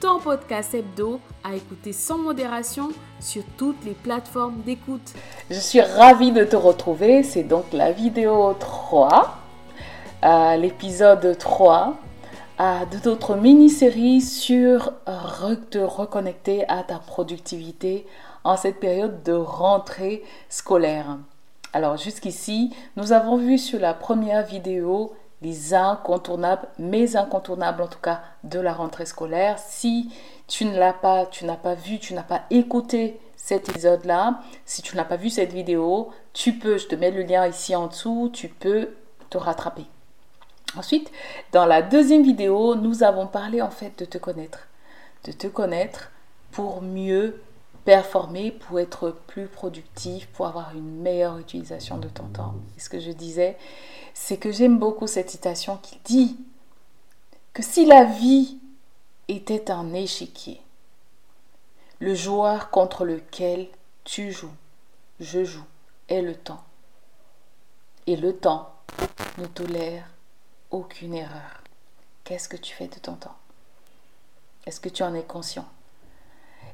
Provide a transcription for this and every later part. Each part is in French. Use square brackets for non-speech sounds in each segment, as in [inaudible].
ton podcast hebdo à écouter sans modération sur toutes les plateformes d'écoute. Je suis ravie de te retrouver. C'est donc la vidéo 3, euh, l'épisode 3 euh, de notre mini-série sur te reconnecter à ta productivité en cette période de rentrée scolaire. Alors jusqu'ici, nous avons vu sur la première vidéo les incontournables, mes incontournables en tout cas de la rentrée scolaire. Si tu ne l'as pas, tu n'as pas vu, tu n'as pas écouté cet épisode-là, si tu n'as pas vu cette vidéo, tu peux, je te mets le lien ici en dessous, tu peux te rattraper. Ensuite, dans la deuxième vidéo, nous avons parlé en fait de te connaître. De te connaître pour mieux performer, pour être plus productif, pour avoir une meilleure utilisation de ton temps. Et ce que je disais, c'est que j'aime beaucoup cette citation qui dit que si la vie était un échiquier, le joueur contre lequel tu joues, je joue, est le temps. Et le temps ne tolère aucune erreur. Qu'est-ce que tu fais de ton temps? Est-ce que tu en es conscient?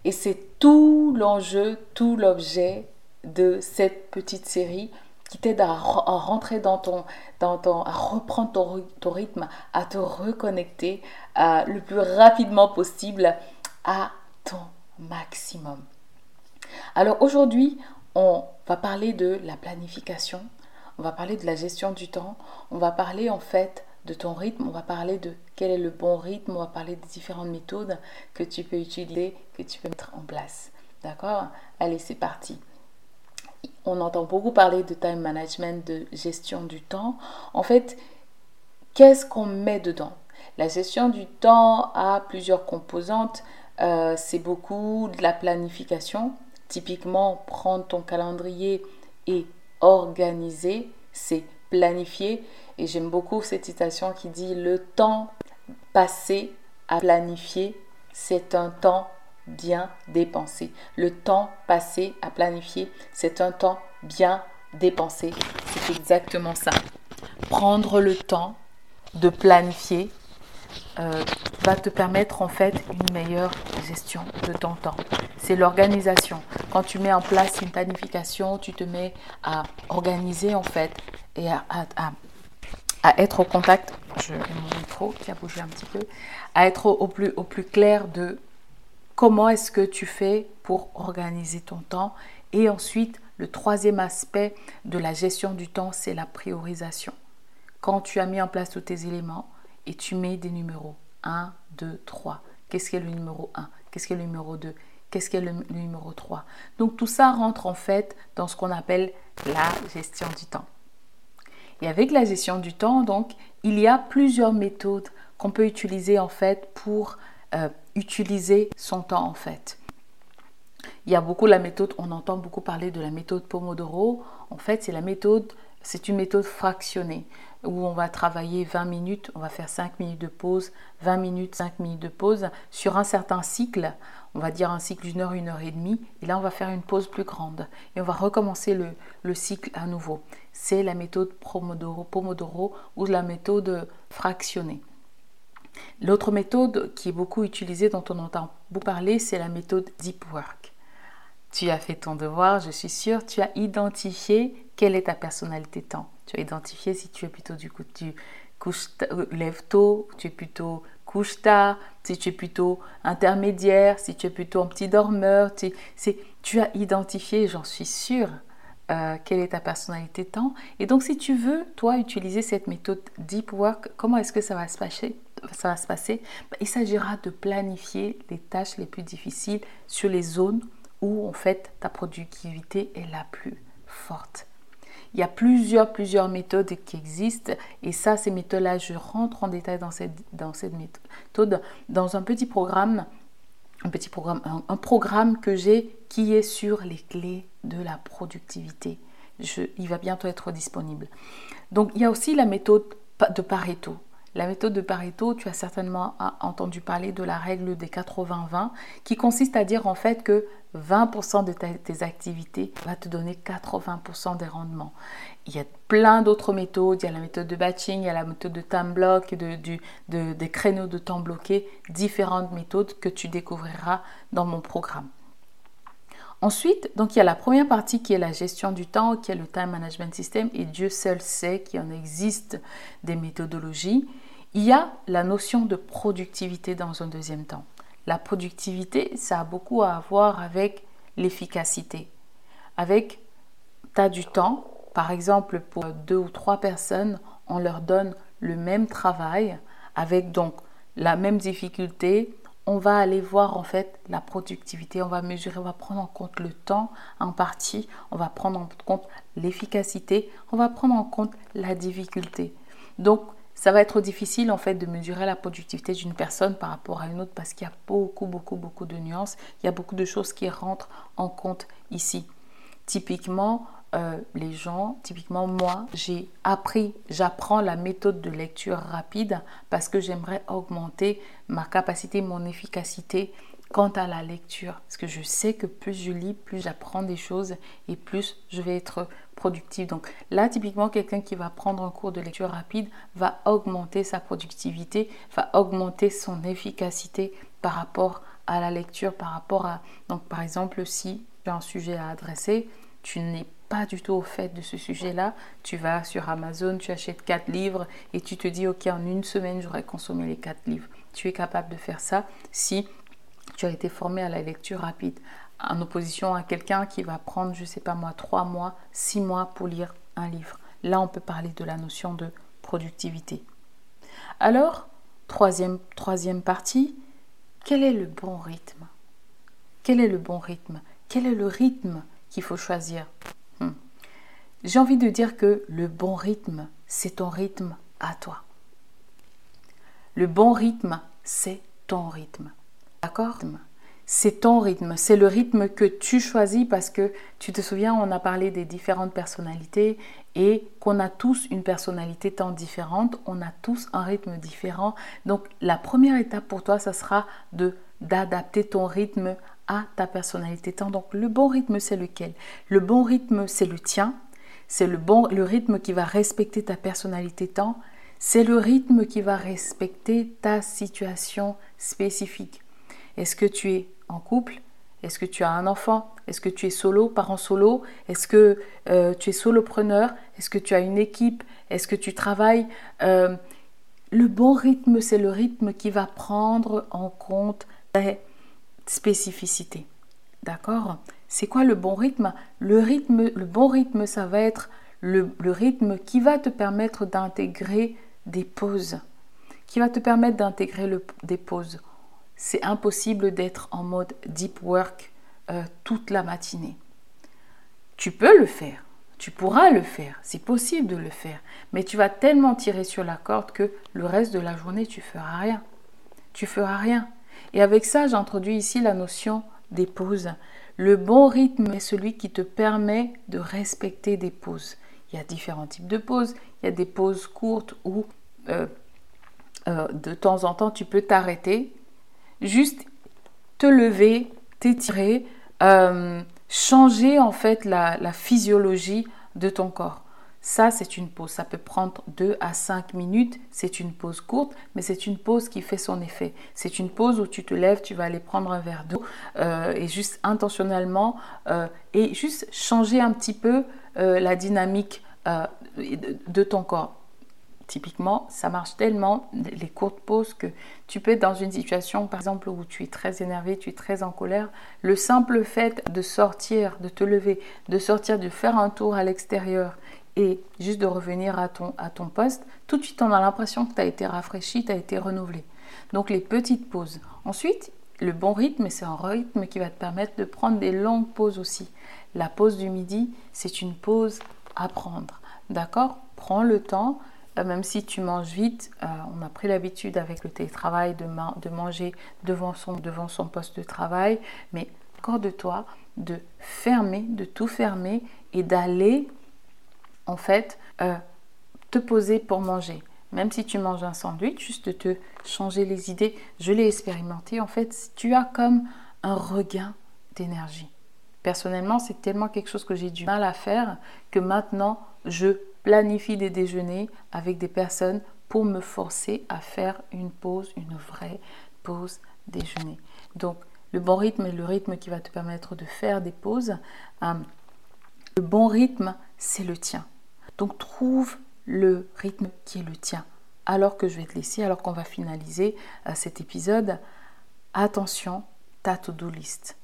Et c'est tout l'enjeu, tout l'objet de cette petite série qui t'aide à, rentrer dans ton, dans ton, à reprendre ton, rythme, à te reconnecter le plus rapidement possible à ton maximum. Alors aujourd'hui, on va parler de la planification, on va parler de la gestion du temps, on va parler en fait de ton rythme, on va parler de quel est le bon rythme, on va parler des différentes méthodes que tu peux utiliser, que tu peux mettre en place. D'accord? Allez, c'est parti on entend beaucoup parler de time management, de gestion du temps. En fait, qu'est-ce qu'on met dedans? La gestion du temps a plusieurs composantes. Euh, c'est beaucoup de la planification. Typiquement, prendre ton calendrier et organiser, c'est planifier. Et j'aime beaucoup cette citation qui dit le temps passé à planifier, c'est un temps bien dépensé. Le temps passé à planifier, c'est un temps bien dépensé. C'est exactement ça. Prendre le temps de planifier euh, va te permettre en fait une meilleure gestion de ton temps. C'est l'organisation. Quand tu mets en place une planification, tu te mets à organiser en fait et à, à, être au contact. Je mon micro qui a bougé un petit peu. À être au plus, au plus clair de comment est-ce que tu fais pour organiser ton temps Et ensuite, le troisième aspect de la gestion du temps, c'est la priorisation. Quand tu as mis en place tous tes éléments et tu mets des numéros 1, 2, 3. Qu'est-ce qu'est le numéro 1 Qu'est-ce qu'est le numéro 2 Qu'est-ce qu'est le numéro 3 Donc tout ça rentre en fait dans ce qu'on appelle la gestion du temps. Et avec la gestion du temps, donc, il y a plusieurs méthodes qu'on peut utiliser en fait pour euh, utiliser son temps en fait. Il y a beaucoup la méthode, on entend beaucoup parler de la méthode Pomodoro. En fait, c'est la méthode, c'est une méthode fractionnée où on va travailler 20 minutes, on va faire 5 minutes de pause, 20 minutes, 5 minutes de pause sur un certain cycle. On va dire un cycle d'une heure, une heure et demie. Et là, on va faire une pause plus grande. Et on va recommencer le, le cycle à nouveau. C'est la méthode Pomodoro, Pomodoro ou la méthode fractionnée. L'autre méthode qui est beaucoup utilisée, dont on entend beaucoup parler, c'est la méthode Deep Work. Tu as fait ton devoir, je suis sûre, tu as identifié quelle est ta personnalité temps? Tu as identifié si tu es plutôt du coup, tu euh, lève tôt, tu es plutôt couche tard, si tu es plutôt intermédiaire, si tu es plutôt un petit dormeur. Tu, as identifié, j'en suis sûre, euh, quelle est ta personnalité temps. Et donc, si tu veux, toi, utiliser cette méthode Deep Work, comment est-ce que ça va se passer ça va se passer? Ben, Il s'agira de planifier les tâches les plus difficiles sur les zones où, en fait, ta productivité est la plus forte. Il y a plusieurs, plusieurs méthodes qui existent et ça, ces méthodes-là, je rentre en détail dans cette, dans cette méthode dans un petit programme, un petit programme, un, programme que j'ai qui est sur les clés de la productivité. Je, il va bientôt être disponible. Donc, il y a aussi la méthode de Pareto. La méthode de Pareto, tu as certainement entendu parler de la règle des 80-20 qui consiste à dire en fait que 20% de tes activités va te donner 80% des rendements. Il y a plein d'autres méthodes. Il y a la méthode de batching, il y a la méthode de time block, de, de, des créneaux de temps bloqués, différentes méthodes que tu découvriras dans mon programme. Ensuite, donc il y a la première partie qui est la gestion du temps, qui est le time management system, et Dieu seul sait qu'il en existe des méthodologies. Il y a la notion de productivité dans un deuxième temps. La productivité, ça a beaucoup à voir avec l'efficacité. Avec, tu as du temps, par exemple, pour deux ou trois personnes, on leur donne le même travail avec donc la même difficulté, on va aller voir en fait la productivité, on va mesurer, on va prendre en compte le temps en partie, on va prendre en compte l'efficacité, on va prendre en compte la difficulté. Donc ça va être difficile en fait de mesurer la productivité d'une personne par rapport à une autre parce qu'il y a beaucoup beaucoup beaucoup de nuances, il y a beaucoup de choses qui rentrent en compte ici. Typiquement, euh, les gens, typiquement moi, j'ai appris, j'apprends la méthode de lecture rapide parce que j'aimerais augmenter ma capacité, mon efficacité quant à la lecture. Parce que je sais que plus je lis, plus j'apprends des choses et plus je vais être productive. Donc là, typiquement, quelqu'un qui va prendre un cours de lecture rapide va augmenter sa productivité, va augmenter son efficacité par rapport à la lecture, par rapport à... Donc par exemple, si j'ai un sujet à adresser, tu n'es pas du tout au fait de ce sujet-là, tu vas sur Amazon, tu achètes quatre livres et tu te dis, ok, en une semaine, j'aurais consommé les quatre livres. Tu es capable de faire ça si tu as été formé à la lecture rapide, en opposition à quelqu'un qui va prendre, je sais pas moi, trois mois, six mois pour lire un livre. Là, on peut parler de la notion de productivité. Alors, troisième, troisième partie, quel est le bon rythme? Quel est le bon rythme? Quel est le rythme qu'il faut choisir? J'ai envie de dire que le bon rythme, c'est ton rythme à toi. Le bon rythme, c'est ton rythme. D'accord? C'est ton rythme, c'est le rythme que tu choisis parce que tu te souviens, on a parlé des différentes personnalités et qu'on a tous une personnalité tant différente, on a tous un rythme différent. Donc la première étape pour toi, ça sera de d'adapter ton rythme à ta personnalité temps. Donc le bon rythme, c'est lequel? Le bon rythme, c'est le tien. C'est le bon le rythme qui va respecter ta personnalité temps. C'est le rythme qui va respecter ta situation spécifique. Est-ce que tu es en couple? Est-ce que tu as un enfant? Est-ce que tu es solo, parent solo? Est-ce que euh, tu es solopreneur? Est-ce que tu as une équipe? Est-ce que tu travailles? Euh, Le bon rythme, c'est le rythme qui va prendre en compte spécificité. D'accord? C'est quoi le bon rythme? Le rythme, le bon rythme, ça va être le, rythme qui va te permettre d'intégrer des pauses, qui va te permettre d'intégrer des pauses. C'est impossible d'être en mode deep work euh, toute la matinée. Tu peux le faire, tu pourras le faire, c'est possible de le faire, mais tu vas tellement tirer sur la corde que le reste de la journée, tu feras rien. Tu feras rien. Et avec ça, j'introduis ici la notion des pauses. Le bon rythme est celui qui te permet de respecter des pauses. Il y a différents types de pauses. Il y a des pauses courtes où euh, euh, de temps en temps tu peux t'arrêter, juste te lever, t'étirer, euh, changer en fait la physiologie de ton corps. Ça, c'est une pause. Ça peut prendre 2 à 5 minutes. C'est une pause courte, mais c'est une pause qui fait son effet. C'est une pause où tu te lèves, tu vas aller prendre un verre d'eau euh, et juste intentionnellement euh, et juste changer un petit peu euh, la dynamique de ton corps. Typiquement, ça marche tellement, les courtes pauses, que tu peux être dans une situation, par exemple, où tu es très énervé, tu es très en colère. Le simple fait de sortir, de te lever, de sortir, de faire un tour à l'extérieur et juste de revenir à ton, à ton poste, tout de suite, on a l'impression que tu as été rafraîchi, tu as été renouvelé. Donc, les petites pauses. Ensuite, le bon rythme, c'est un rythme qui va te permettre de prendre des longues pauses aussi. La pause du midi, c'est une pause à prendre. D'accord? Prends le temps euh, même si tu manges vite, euh, on a pris l'habitude avec le télétravail de, de manger devant son, devant son poste de travail, mais accorde-toi de fermer, de tout fermer et d'aller en fait euh, te poser pour manger. Même si tu manges un sandwich, juste de te changer les idées. Je l'ai expérimenté. En fait, tu as comme un regain d'énergie. Personnellement, c'est tellement quelque chose que j'ai du mal à faire que maintenant, je planifie des déjeuners avec des personnes pour me forcer à faire une pause, une vraie pause déjeuner. Donc, le bon rythme est le rythme qui va te permettre de faire des pauses. Euh, le bon rythme, c'est le tien. Donc, trouve le rythme qui est le tien. Alors que je vais te laisser, alors qu'on va finaliser euh, cet épisode, attention, ta to-do list.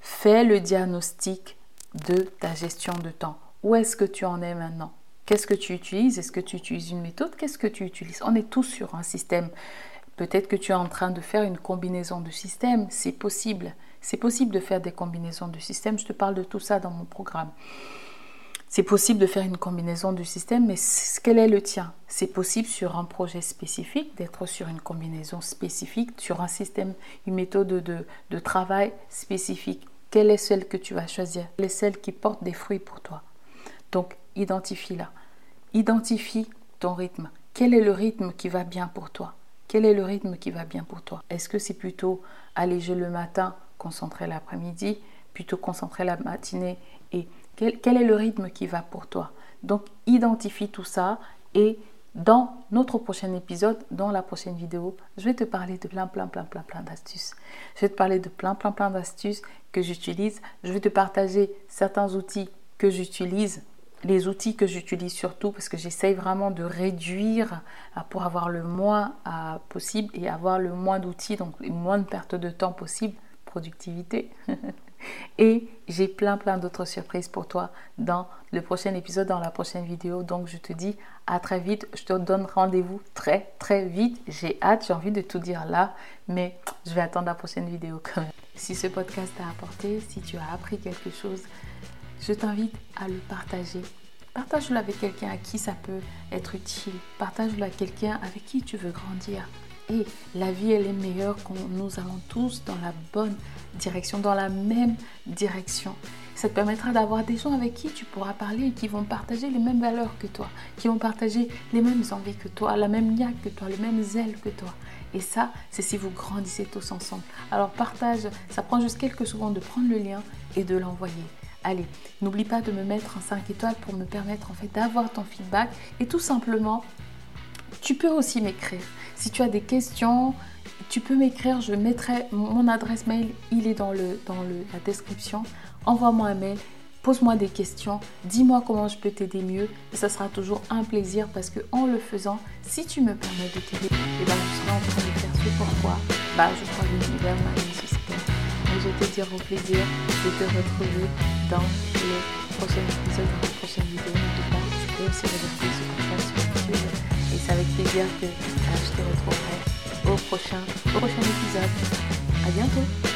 Fais le diagnostic de ta gestion de temps. Où est-ce que tu en es maintenant? Qu'est-ce que tu utilises? Est-ce que tu utilises une méthode? Qu'est-ce que tu utilises? On est tous sur un système. Peut-être que tu es en train de faire une combinaison de systèmes. C'est possible. C'est possible de faire des combinaisons de systèmes. Je te parle de tout ça dans mon programme. C'est possible de faire une combinaison de systèmes, mais quel est le tien? C'est possible sur un projet spécifique, d'être sur une combinaison spécifique, sur un système, une méthode de, de travail spécifique. Quelle est celle que tu vas choisir? Quelle est celle qui porte des fruits pour toi? Donc, identifie-la. Identifie ton rythme. Quel est le rythme qui va bien pour toi? Quel est le rythme qui va bien pour toi? Est-ce que c'est plutôt alléger le matin, concentrer l'après-midi, plutôt concentrer la matinée et quel, est le rythme qui va pour toi? Donc identifie tout ça et dans notre prochain épisode, dans la prochaine vidéo, je vais te parler de plein, plein, plein, plein, plein d'astuces. Je vais te parler de plein, plein, plein d'astuces que j'utilise. Je vais te partager certains outils que j'utilise les outils que j'utilise surtout parce que j'essaye vraiment de réduire pour avoir le moins possible et avoir le moins d'outils, donc le moins de perte de temps possible, productivité. [laughs] [laughs] et j'ai plein plein d'autres surprises pour toi dans le prochain épisode, dans la prochaine vidéo. Donc je te dis à très vite. Je te donne rendez-vous très très vite. J'ai hâte, j'ai envie de tout dire là, mais je vais attendre la prochaine vidéo quand même. Si ce podcast t'a apporté, si tu as appris quelque chose, je t'invite à le partager. Partage-le avec quelqu'un à qui ça peut être utile. Partage-le à quelqu'un avec qui tu veux grandir. Et la vie, elle est meilleure quand nous allons tous dans la bonne direction, dans la même direction. Ça te permettra d'avoir des gens avec qui tu pourras parler et qui vont partager les mêmes valeurs que toi, qui vont partager les mêmes envies que toi, la même niaque que toi, le même zèle que toi. Et ça, c'est si vous grandissez tous ensemble. Alors partage, ça prend juste quelques secondes de prendre le lien et de l'envoyer. Allez, n'oublie pas de me mettre un 5 étoiles pour me permettre en fait d'avoir ton feedback et tout simplement, tu peux aussi m'écrire. Si tu as des questions, tu peux m'écrire, je mettrai mon adresse mail, il est dans, le, dans le, la description. Envoie-moi un mail, pose-moi des questions, dis-moi comment je peux t'aider mieux et ça sera toujours un plaisir parce que en le faisant, si tu me permets de t'aider, eh ben, je serai en train de faire ce pourquoi bah, je crois l'univers m'a nécessaire je te dire au plaisir de te retrouver dans le prochain épisode, dans la prochaine vidéo. N'oublie pas, tu peux aussi regarder ce podcast sur YouTube. Et c'est avec plaisir que je te retrouverai au prochain, au prochain épisode. À bientôt